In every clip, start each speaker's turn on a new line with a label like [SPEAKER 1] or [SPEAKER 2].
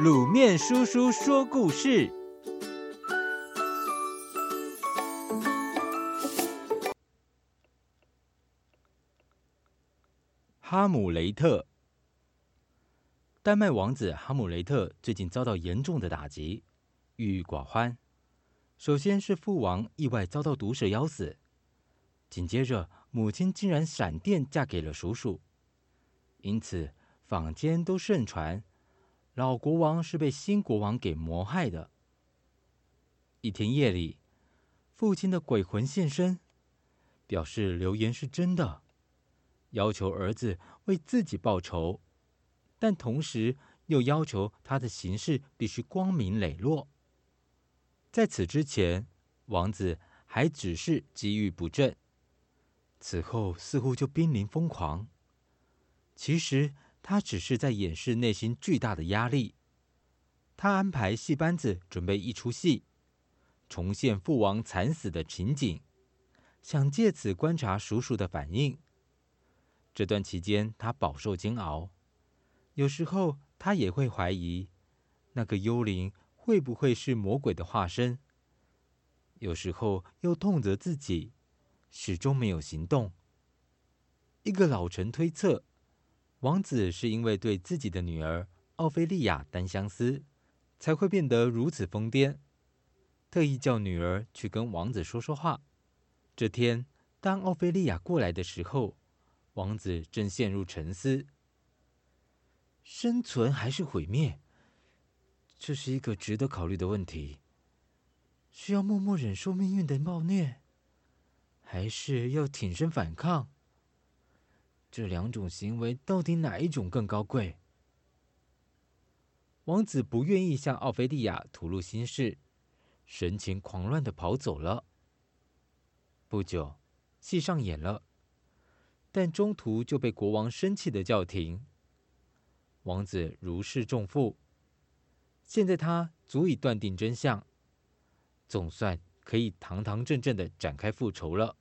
[SPEAKER 1] 卤面叔叔说故事：哈姆雷特。丹麦王子哈姆雷特最近遭到严重的打击，郁郁寡欢。首先是父王意外遭到毒蛇咬死，紧接着母亲竟然闪电嫁给了叔叔，因此坊间都盛传。老国王是被新国王给谋害的。一天夜里，父亲的鬼魂现身，表示流言是真的，要求儿子为自己报仇，但同时又要求他的行事必须光明磊落。在此之前，王子还只是机遇不振，此后似乎就濒临疯狂。其实。他只是在掩饰内心巨大的压力。他安排戏班子准备一出戏，重现父王惨死的情景，想借此观察叔叔的反应。这段期间，他饱受煎熬。有时候，他也会怀疑那个幽灵会不会是魔鬼的化身。有时候，又痛责自己始终没有行动。一个老臣推测。王子是因为对自己的女儿奥菲利亚单相思，才会变得如此疯癫。特意叫女儿去跟王子说说话。这天，当奥菲利亚过来的时候，王子正陷入沉思：生存还是毁灭？这是一个值得考虑的问题。需要默默忍受命运的暴虐，还是要挺身反抗？这两种行为到底哪一种更高贵？王子不愿意向奥菲利亚吐露心事，神情狂乱地跑走了。不久，戏上演了，但中途就被国王生气地叫停。王子如释重负，现在他足以断定真相，总算可以堂堂正正地展开复仇了。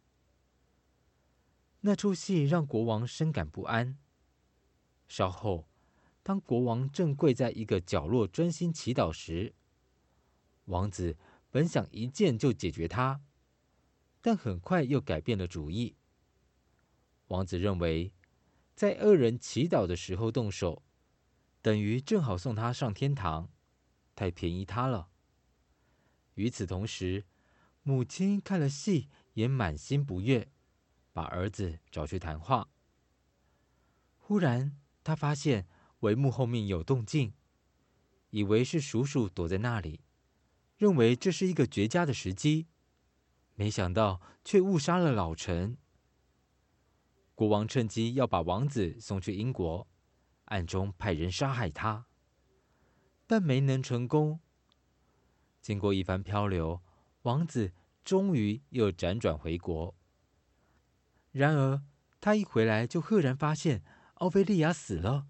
[SPEAKER 1] 那出戏让国王深感不安。稍后，当国王正跪在一个角落专心祈祷时，王子本想一剑就解决他，但很快又改变了主意。王子认为，在恶人祈祷的时候动手，等于正好送他上天堂，太便宜他了。与此同时，母亲看了戏也满心不悦。把儿子找去谈话。忽然，他发现帷幕后面有动静，以为是叔叔躲在那里，认为这是一个绝佳的时机，没想到却误杀了老臣。国王趁机要把王子送去英国，暗中派人杀害他，但没能成功。经过一番漂流，王子终于又辗转回国。然而，他一回来就赫然发现奥菲利亚死了。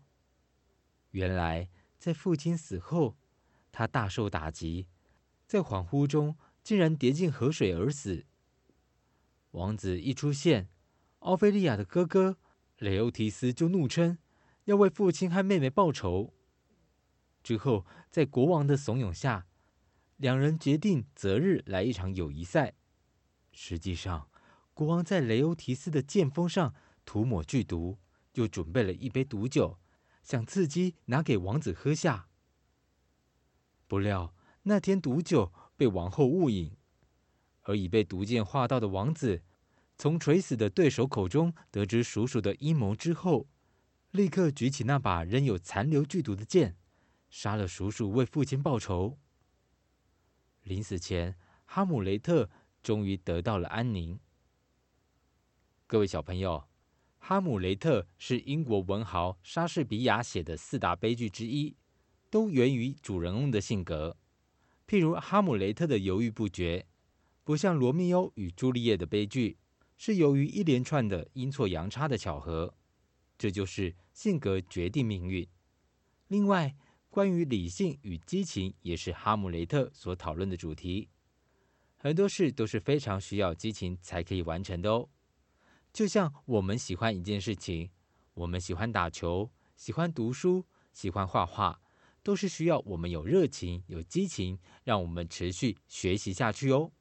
[SPEAKER 1] 原来，在父亲死后，他大受打击，在恍惚中竟然跌进河水而死。王子一出现，奥菲利亚的哥哥雷欧提斯就怒称要为父亲和妹妹报仇。之后，在国王的怂恿下，两人决定择日来一场友谊赛。实际上，国王在雷欧提斯的剑锋上涂抹剧毒，又准备了一杯毒酒，想伺机拿给王子喝下。不料那天毒酒被王后误饮，而已被毒箭划到的王子，从垂死的对手口中得知叔叔的阴谋之后，立刻举起那把仍有残留剧毒的剑，杀了叔叔，为父亲报仇。临死前，哈姆雷特终于得到了安宁。各位小朋友，《哈姆雷特》是英国文豪莎士比亚写的四大悲剧之一，都源于主人翁的性格。譬如哈姆雷特的犹豫不决，不像罗密欧与朱丽叶的悲剧，是由于一连串的阴错阳差的巧合。这就是性格决定命运。另外，关于理性与激情，也是哈姆雷特所讨论的主题。很多事都是非常需要激情才可以完成的哦。就像我们喜欢一件事情，我们喜欢打球，喜欢读书，喜欢画画，都是需要我们有热情、有激情，让我们持续学习下去哦。